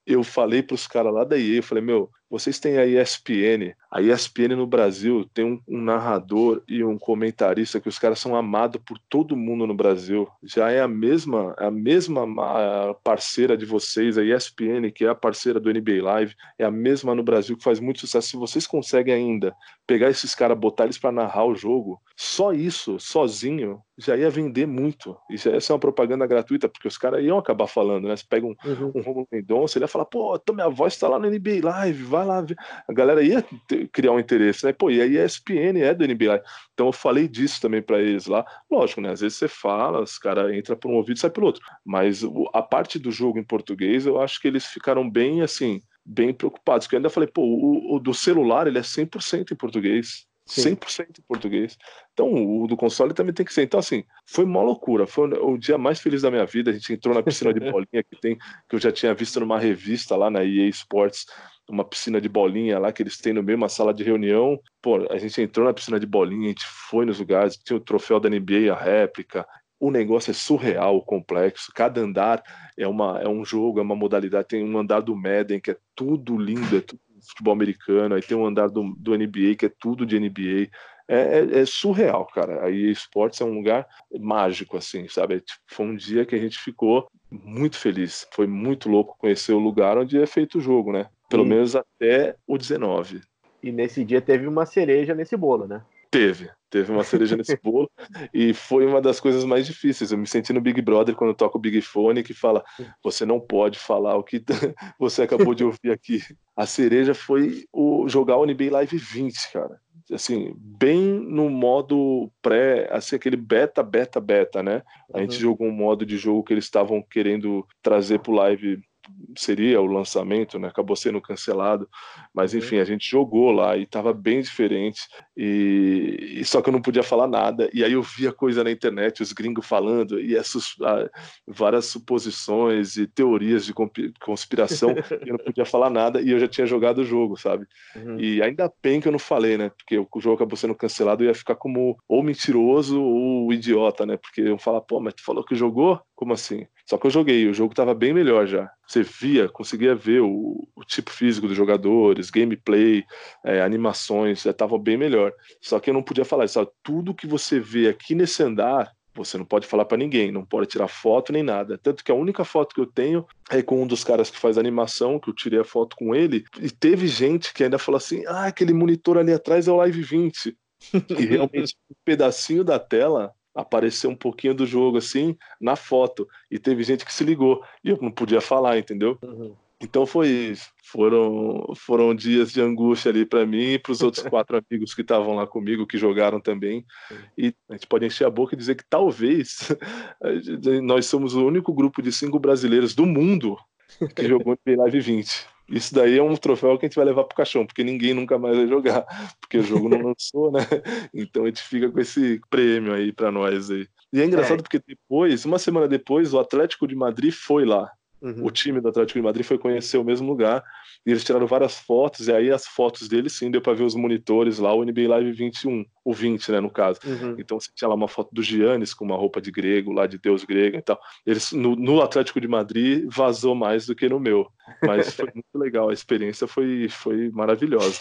eu falei para os caras lá da EA, eu falei, meu, vocês têm a ESPN. A ESPN no Brasil tem um, um, narrador e um comentarista que os caras são amados por todo mundo no Brasil. Já é a mesma, a mesma parceira de vocês, a ESPN, que é a parceira do NBA Live, é a mesma no Brasil que faz muito sucesso. Se vocês conseguem ainda pegar esses caras, botar eles para narrar o jogo, só isso, sozinho, já ia vender muito. E já ia ser uma propaganda gratuita, porque os caras iam acabar falando, né? Você pega um, uhum. um Romulo Mendonça, ele ia falar, pô, minha voz tá lá no NBA Live, vai lá ver. A galera ia ter, criar um interesse, né? Pô, e a ESPN é do NBA. Então eu falei disso também para eles lá. Lógico, né? Às vezes você fala, os caras entram por um ouvido e sai pelo outro. Mas a parte do jogo em português, eu acho que eles ficaram bem assim, bem preocupados. Porque eu ainda falei, pô, o, o do celular ele é 100% em português. Sim. 100% em português. Então, o do console também tem que ser. Então, assim, foi uma loucura. Foi o dia mais feliz da minha vida. A gente entrou na piscina de bolinha que tem, que eu já tinha visto numa revista lá na EA Sports, uma piscina de bolinha lá que eles têm no meio, uma sala de reunião. Pô, a gente entrou na piscina de bolinha, a gente foi nos lugares, tinha o troféu da NBA, a réplica. O negócio é surreal, complexo. Cada andar é, uma, é um jogo, é uma modalidade. Tem um andar do Madden que é tudo lindo, é tudo futebol americano, aí tem um andar do, do NBA que é tudo de NBA. É, é, é, surreal, cara. Aí esportes é um lugar mágico, assim, sabe? É, tipo, foi um dia que a gente ficou muito feliz. Foi muito louco conhecer o lugar onde é feito o jogo, né? Pelo menos até o 19. E nesse dia teve uma cereja nesse bolo, né? Teve, teve uma cereja nesse bolo e foi uma das coisas mais difíceis. Eu me senti no Big Brother quando eu toco o Big Fone que fala: você não pode falar o que você acabou de ouvir aqui. A cereja foi o jogar o NBA Live 20, cara. Assim, bem no modo pré, assim, aquele beta, beta, beta, né? A gente uhum. jogou um modo de jogo que eles estavam querendo trazer pro live seria o lançamento, né? Acabou sendo cancelado, mas enfim, a gente jogou lá e estava bem diferente e, e, só que eu não podia falar nada e aí eu via coisa na internet, os gringos falando e essas várias suposições e teorias de conspiração, eu não podia falar nada e eu já tinha jogado o jogo, sabe? Uhum. E ainda bem que eu não falei, né? Porque o jogo acabou sendo cancelado e ia ficar como ou mentiroso ou idiota, né? Porque eu falar, pô, mas tu falou que jogou? Como assim? Só que eu joguei, o jogo estava bem melhor já. Você via, conseguia ver o, o tipo físico dos jogadores, gameplay, é, animações, já estavam bem melhor. Só que eu não podia falar isso. Tudo que você vê aqui nesse andar, você não pode falar para ninguém, não pode tirar foto nem nada. Tanto que a única foto que eu tenho é com um dos caras que faz animação, que eu tirei a foto com ele. E teve gente que ainda falou assim: ah, aquele monitor ali atrás é o Live 20. E realmente um pedacinho da tela apareceu um pouquinho do jogo assim na foto e teve gente que se ligou e eu não podia falar, entendeu? Uhum. Então foi isso. Foram, foram dias de angústia ali para mim e para os outros quatro amigos que estavam lá comigo, que jogaram também. E a gente pode encher a boca e dizer que talvez nós somos o único grupo de cinco brasileiros do mundo que jogou no Live 20. Isso daí é um troféu que a gente vai levar pro caixão, porque ninguém nunca mais vai jogar, porque o jogo não lançou, né? Então a gente fica com esse prêmio aí para nós aí. E é engraçado é. porque depois, uma semana depois, o Atlético de Madrid foi lá Uhum. O time do Atlético de Madrid foi conhecer o mesmo lugar e eles tiraram várias fotos, e aí as fotos deles sim deu para ver os monitores lá, o NBA Live 21, o 20, né, no caso. Uhum. Então você tinha lá uma foto do Giannis com uma roupa de grego, lá de deus grego e tal. Eles, no, no Atlético de Madrid vazou mais do que no meu, mas foi muito legal, a experiência foi, foi maravilhosa.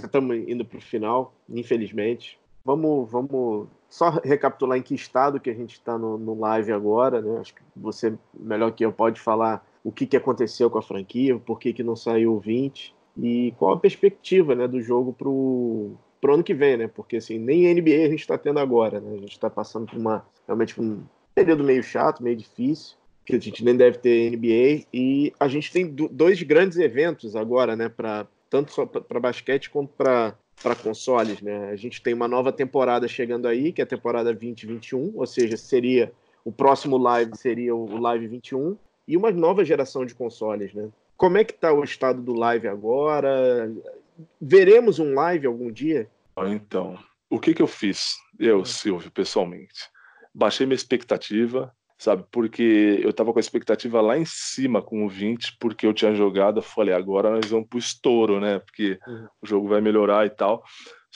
Estamos indo para o final, infelizmente. Vamos, vamos só recapitular em que estado que a gente está no, no, live agora, né? Acho que você, melhor que eu, pode falar o que, que aconteceu com a franquia, por que, que não saiu o 20 e qual a perspectiva né, do jogo para o ano que vem, né? Porque assim, nem NBA a gente está tendo agora, né? A gente está passando por uma realmente um período meio chato, meio difícil. que a gente nem deve ter NBA. E a gente tem dois grandes eventos agora, né? Pra, tanto para basquete quanto para para consoles, né? A gente tem uma nova temporada chegando aí, que é a temporada 2021, ou seja, seria o próximo live seria o Live 21 e uma nova geração de consoles, né? Como é que está o estado do live agora? Veremos um live algum dia? Então, o que que eu fiz? Eu, Silvio, pessoalmente, baixei minha expectativa, sabe? Porque eu tava com a expectativa lá em cima com o 20, porque eu tinha jogado, eu falei, agora nós vamos pro estouro, né? Porque uhum. o jogo vai melhorar e tal.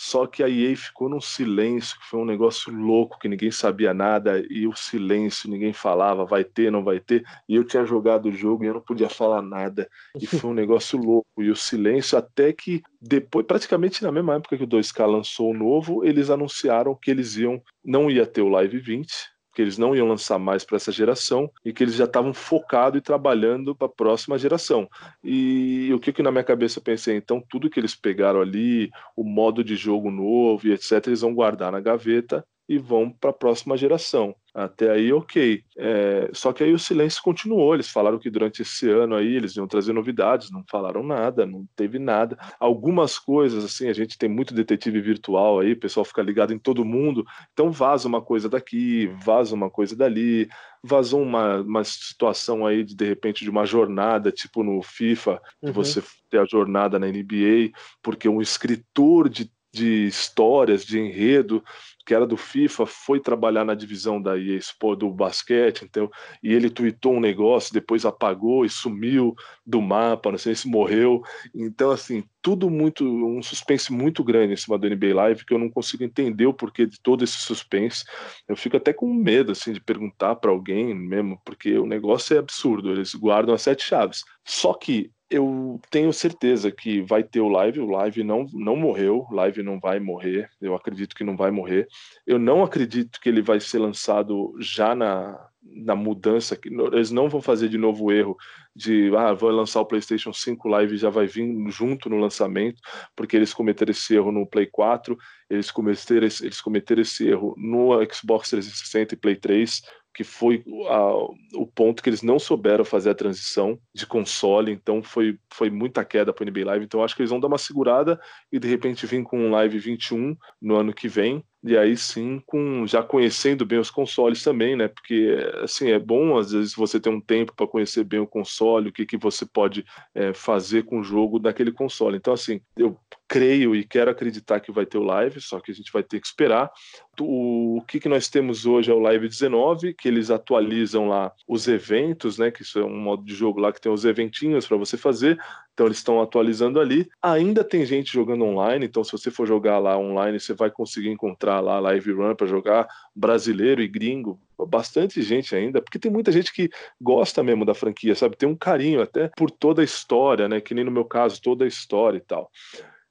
Só que a EA ficou num silêncio, que foi um negócio louco, que ninguém sabia nada, e o silêncio, ninguém falava, vai ter, não vai ter. E eu tinha jogado o jogo e eu não podia falar nada. E foi um negócio louco. E o silêncio, até que depois, praticamente na mesma época que o 2K lançou o novo, eles anunciaram que eles iam, não ia ter o Live 20, que eles não iam lançar mais para essa geração e que eles já estavam focados e trabalhando para a próxima geração. E o que, que na minha cabeça eu pensei? Então, tudo que eles pegaram ali, o modo de jogo novo e etc., eles vão guardar na gaveta e vão para a próxima geração. Até aí, ok. É, só que aí o silêncio continuou. Eles falaram que durante esse ano aí eles iam trazer novidades, não falaram nada, não teve nada. Algumas coisas, assim, a gente tem muito detetive virtual aí, o pessoal fica ligado em todo mundo, então vaza uma coisa daqui, vaza uma coisa dali, vazou uma, uma situação aí de de repente de uma jornada, tipo no FIFA, que uhum. você tem a jornada na NBA, porque um escritor de de histórias, de enredo, que era do FIFA, foi trabalhar na divisão da EA Sport do basquete, então, e ele tweetou um negócio, depois apagou e sumiu do mapa, não sei se morreu. Então, assim, tudo muito, um suspense muito grande em cima do NBA Live, que eu não consigo entender o porquê de todo esse suspense. Eu fico até com medo, assim, de perguntar para alguém mesmo, porque o negócio é absurdo, eles guardam as sete chaves. Só que eu tenho certeza que vai ter o live. O live não, não morreu, o live não vai morrer. Eu acredito que não vai morrer. Eu não acredito que ele vai ser lançado já na, na mudança. Eles não vão fazer de novo o erro de ah, vou lançar o PlayStation 5 Live já vai vir junto no lançamento, porque eles cometeram esse erro no Play 4, eles cometeram eles cometeram esse erro no Xbox 360 e Play 3 que foi a, o ponto que eles não souberam fazer a transição de console, então foi, foi muita queda para o NBA Live. Então acho que eles vão dar uma segurada e de repente vir com um Live 21 no ano que vem. E aí sim, com já conhecendo bem os consoles também, né? Porque assim é bom às vezes você ter um tempo para conhecer bem o console, o que, que você pode é, fazer com o jogo daquele console. Então assim, eu creio e quero acreditar que vai ter o live, só que a gente vai ter que esperar. O, que, que nós temos hoje é o Live 19, que eles atualizam lá os eventos, né? Que isso é um modo de jogo lá que tem os eventinhos para você fazer. Então eles estão atualizando ali. Ainda tem gente jogando online, então se você for jogar lá online, você vai conseguir encontrar lá Live Run para jogar brasileiro e gringo. Bastante gente ainda, porque tem muita gente que gosta mesmo da franquia, sabe? Tem um carinho até por toda a história, né? Que nem no meu caso, toda a história e tal.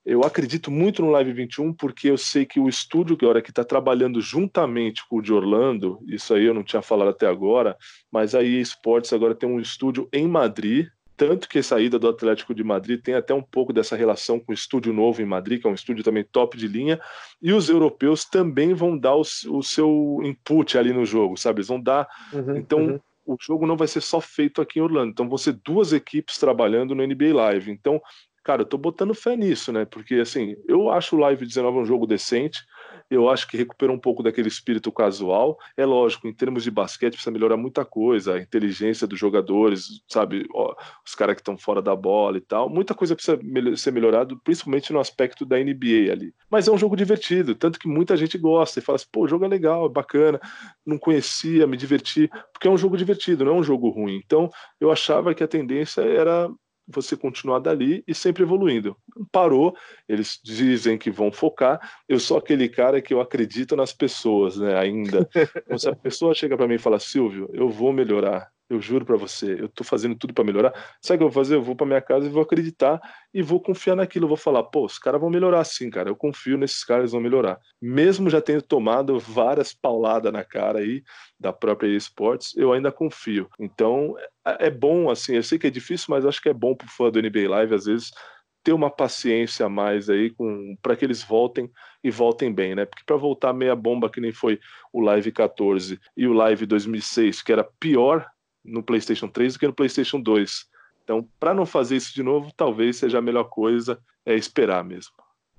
Eu acredito muito no Live 21 porque eu sei que o estúdio que agora que está trabalhando juntamente com o de Orlando, isso aí eu não tinha falado até agora, mas a EA Sports agora tem um estúdio em Madrid, tanto que a saída do Atlético de Madrid tem até um pouco dessa relação com o estúdio novo em Madrid, que é um estúdio também top de linha, e os europeus também vão dar o, o seu input ali no jogo, sabe? Eles vão dar. Uhum, então, uhum. o jogo não vai ser só feito aqui em Orlando. Então, vão ser duas equipes trabalhando no NBA Live. Então, Cara, eu tô botando fé nisso, né? Porque, assim, eu acho o Live 19 um jogo decente, eu acho que recupera um pouco daquele espírito casual. É lógico, em termos de basquete precisa melhorar muita coisa, a inteligência dos jogadores, sabe? Ó, os caras que estão fora da bola e tal. Muita coisa precisa ser melhorado, principalmente no aspecto da NBA ali. Mas é um jogo divertido, tanto que muita gente gosta e fala assim, pô, o jogo é legal, é bacana, não conhecia, me diverti, porque é um jogo divertido, não é um jogo ruim. Então, eu achava que a tendência era você continuar dali e sempre evoluindo. Parou, eles dizem que vão focar. Eu sou aquele cara que eu acredito nas pessoas, né? Ainda. Então, se a pessoa chega para mim e fala, Silvio, eu vou melhorar, eu juro para você, eu tô fazendo tudo para melhorar. Sabe o que eu vou fazer? Eu vou para minha casa e vou acreditar e vou confiar naquilo. Eu vou falar, pô, os caras vão melhorar sim, cara. Eu confio nesses caras, vão melhorar. Mesmo já tendo tomado várias pauladas na cara aí da própria esportes, eu ainda confio. Então, é, é bom, assim, eu sei que é difícil, mas acho que é bom pro fã do NBA Live, às vezes, ter uma paciência a mais aí com para que eles voltem e voltem bem, né? Porque para voltar meia bomba que nem foi o Live 14 e o Live 2006, que era pior no PlayStation 3 do que no PlayStation 2. Então, para não fazer isso de novo, talvez seja a melhor coisa é esperar mesmo.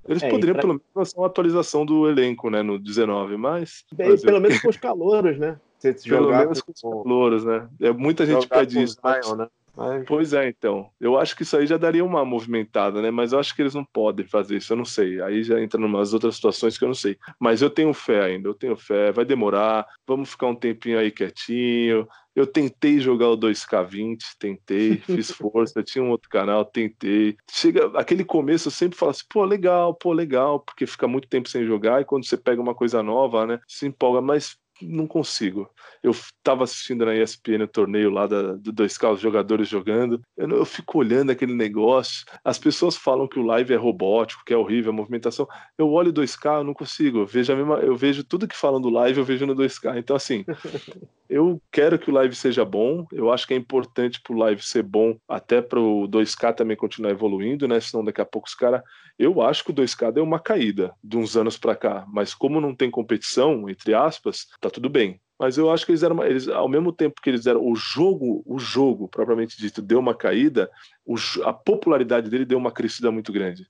Eles é, poderiam, pra... pelo menos, lançar uma atualização do elenco, né, no 19, mas. Bem, pelo menos com os calouros, né? Você pelo menos com os calouros, né? É, muita gente pede isso. Zion, né? Mas... Pois é, então. Eu acho que isso aí já daria uma movimentada, né? Mas eu acho que eles não podem fazer isso, eu não sei. Aí já entra em umas outras situações que eu não sei. Mas eu tenho fé ainda, eu tenho fé. Vai demorar, vamos ficar um tempinho aí quietinho. Eu tentei jogar o 2K20, tentei, fiz força, tinha um outro canal, tentei. Chega aquele começo, eu sempre falo assim, pô, legal, pô, legal, porque fica muito tempo sem jogar e quando você pega uma coisa nova, né, se empolga, mas não consigo. Eu estava assistindo na ESPN o torneio lá da, do 2K, os jogadores jogando. Eu, eu, fico olhando aquele negócio. As pessoas falam que o live é robótico, que é horrível a movimentação. Eu olho o 2K, eu não consigo. Eu vejo, mesma, eu vejo tudo que falam do live, eu vejo no 2K. Então, assim, eu quero que o live seja bom. Eu acho que é importante para o live ser bom, até para o 2K também continuar evoluindo, né? Senão daqui a pouco os caras. Eu acho que o 2K deu uma caída de uns anos para cá, mas como não tem competição, entre aspas, tá tudo bem. Mas eu acho que eles eram, eles, ao mesmo tempo que eles eram o jogo, o jogo propriamente dito deu uma caída, o, a popularidade dele deu uma crescida muito grande.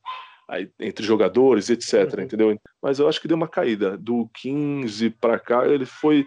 Aí, entre jogadores, etc, uhum. entendeu? Mas eu acho que deu uma caída do 15 para cá, ele foi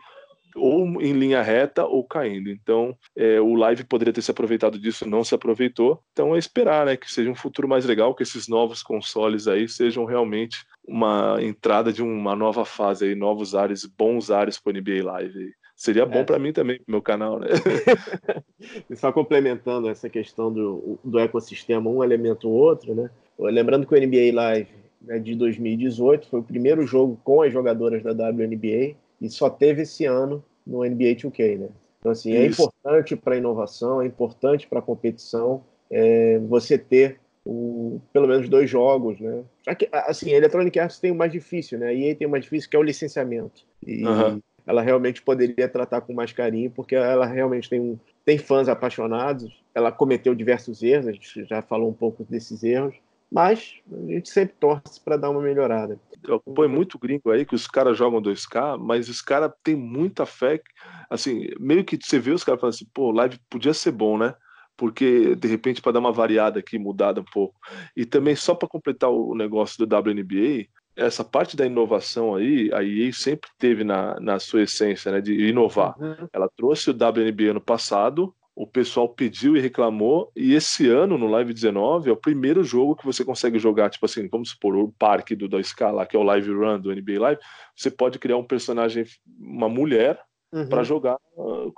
ou em linha reta ou caindo. Então, é, o Live poderia ter se aproveitado disso, não se aproveitou. Então, é esperar, né, que seja um futuro mais legal, que esses novos consoles aí sejam realmente uma entrada de uma nova fase aí, novos ares, bons ares para o NBA Live. Seria bom é. para mim também, pro meu canal, né? e só complementando essa questão do, do ecossistema, um elemento ou outro, né? Lembrando que o NBA Live né, de 2018 foi o primeiro jogo com as jogadoras da WNBA e só teve esse ano no NBA 2K, né? Então, assim, é Isso. importante para a inovação, é importante para a competição é, você ter o, pelo menos dois jogos, né? Que, assim, a Electronic Arts tem o mais difícil, né? A EA tem o mais difícil, que é o licenciamento. E uhum. ela realmente poderia tratar com mais carinho, porque ela realmente tem, um, tem fãs apaixonados, ela cometeu diversos erros, a gente já falou um pouco desses erros, mas a gente sempre torce para dar uma melhorada. Põe muito gringo aí que os caras jogam 2K, mas os caras têm muita fé. Assim, meio que você vê os caras falando assim, pô, live podia ser bom, né? Porque de repente para dar uma variada aqui, mudada um pouco. E também só para completar o negócio do WNBA, essa parte da inovação aí, a EA sempre teve na, na sua essência, né, de inovar. Uhum. Ela trouxe o WNBA no passado, o pessoal pediu e reclamou, e esse ano, no Live 19, é o primeiro jogo que você consegue jogar, tipo assim, vamos supor, o parque do 2K lá, que é o Live Run do NBA Live, você pode criar um personagem, uma mulher, uhum. para jogar,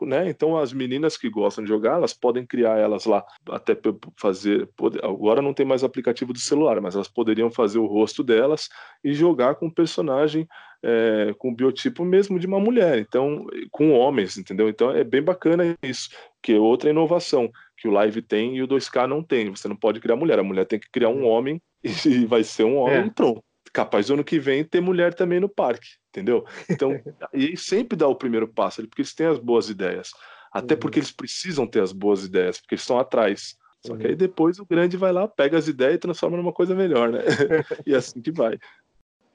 né? Então as meninas que gostam de jogar, elas podem criar elas lá, até fazer. Agora não tem mais aplicativo do celular, mas elas poderiam fazer o rosto delas e jogar com um personagem é, com o biotipo mesmo de uma mulher, então com homens, entendeu? Então é bem bacana isso, que é outra inovação que o Live tem e o 2K não tem. Você não pode criar mulher, a mulher tem que criar um homem e vai ser um homem é. pronto capaz do ano que vem ter mulher também no parque, entendeu? Então, e sempre dá o primeiro passo, porque eles têm as boas ideias. Até uhum. porque eles precisam ter as boas ideias, porque eles estão atrás. Só uhum. que aí uhum. depois o grande vai lá, pega as ideias e transforma numa coisa melhor, né? e é assim que vai.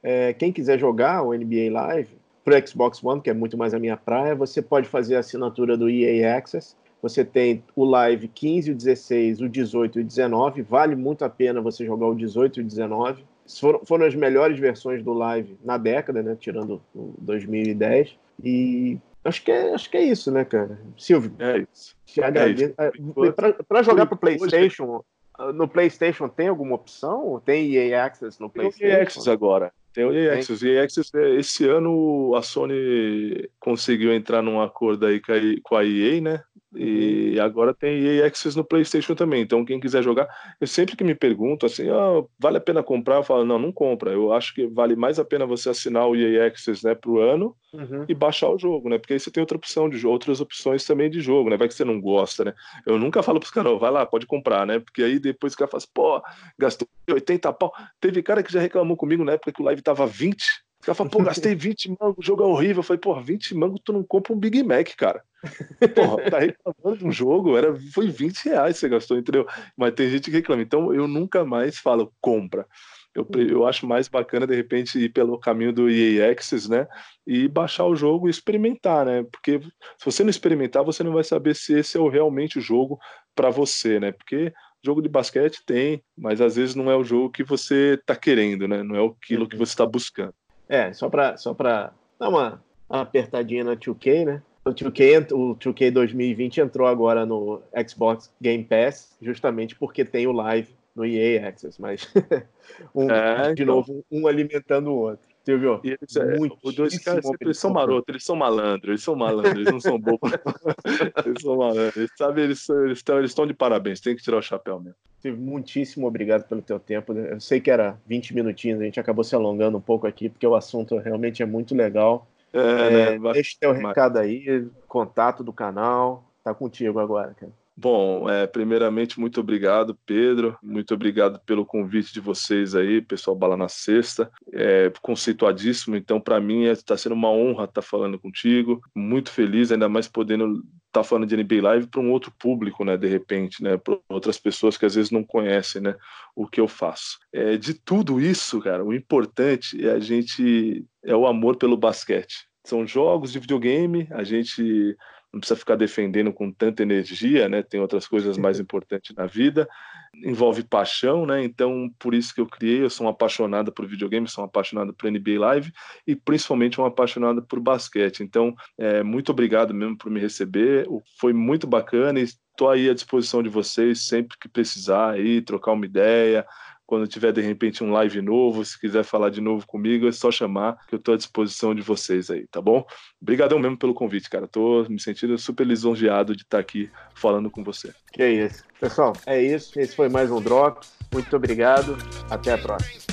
É, quem quiser jogar o NBA Live para Xbox One, que é muito mais a minha praia, você pode fazer a assinatura do EA Access. Você tem o Live 15, o 16, o 18 e o 19. Vale muito a pena você jogar o 18 e o 19 foram, foram as melhores versões do live na década, né? Tirando o 2010. E acho que é, acho que é isso, né, cara? Silvio, é isso. Te agradeço. É Para jogar para PlayStation, no PlayStation tem alguma opção? Tem EA Access no PlayStation? Tem EA Access agora. Tem o EA Access. EA Access, esse ano a Sony conseguiu entrar num acordo aí com a EA, né? E uhum. agora tem EA Access no PlayStation também. Então, quem quiser jogar, eu sempre que me pergunto assim, oh, vale a pena comprar? Eu falo, não, não compra. Eu acho que vale mais a pena você assinar o EA Access né, pro ano uhum. e baixar o jogo, né? Porque aí você tem outra opção de outras opções também de jogo, né? Vai que você não gosta, né? Eu nunca falo pros caras, vai lá, pode comprar, né? Porque aí depois o cara fala assim, pô, gastei 80 pau. Teve cara que já reclamou comigo na época que o live tava 20 o cara fala, pô, gastei 20 mangos, o jogo é horrível. Eu falei, pô, 20 mangos tu não compra um Big Mac, cara. Porra, tá reclamando de um jogo, era, foi 20 reais que você gastou, entendeu? Mas tem gente que reclama. Então eu nunca mais falo compra. Eu, eu acho mais bacana, de repente, ir pelo caminho do EA Access, né? E baixar o jogo e experimentar, né? Porque se você não experimentar, você não vai saber se esse é o, realmente o jogo para você, né? Porque jogo de basquete tem, mas às vezes não é o jogo que você está querendo, né? Não é aquilo que uhum. você está buscando. É, só para só dar uma apertadinha na 2K, né? O 2K, o 2K 2020 entrou agora no Xbox Game Pass, justamente porque tem o live no EA Access, mas um, é, de então. novo, um alimentando o outro. Você viu? E eles, é, os dois caras eles são marotos, eles são malandros, eles são malandros, eles não são bobos. eles são malandros, eles, sabe, eles, eles, estão, eles estão de parabéns, tem que tirar o chapéu mesmo. Muitíssimo obrigado pelo teu tempo. Eu sei que era 20 minutinhos, a gente acabou se alongando um pouco aqui, porque o assunto realmente é muito legal. É, é, né? Deixa teu recado aí, contato do canal, tá contigo agora, cara. Bom, é, primeiramente, muito obrigado, Pedro. Muito obrigado pelo convite de vocês aí, pessoal Bala na Sexta. É conceituadíssimo, então, para mim, está é, sendo uma honra estar tá falando contigo. Muito feliz, ainda mais podendo estar tá falando de NBA Live para um outro público, né, de repente, né, para outras pessoas que às vezes não conhecem, né, o que eu faço. É, de tudo isso, cara, o importante é a gente é o amor pelo basquete. São jogos de videogame, a gente não precisa ficar defendendo com tanta energia, né? Tem outras coisas mais importantes na vida. Envolve paixão, né? Então, por isso que eu criei, eu sou um apaixonado por videogame, sou um apaixonado por NBA Live e principalmente um apaixonado por basquete. Então, é, muito obrigado mesmo por me receber. Foi muito bacana e estou aí à disposição de vocês sempre que precisar aí, trocar uma ideia, quando tiver de repente um live novo, se quiser falar de novo comigo, é só chamar, que eu estou à disposição de vocês aí, tá bom? Obrigadão mesmo pelo convite, cara. Tô me sentindo super lisonjeado de estar aqui falando com você. Que é isso. Pessoal, é isso. Esse foi mais um Drop. Muito obrigado. Até a próxima.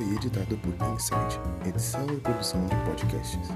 Foi editado por Insight, edição e produção de podcasts.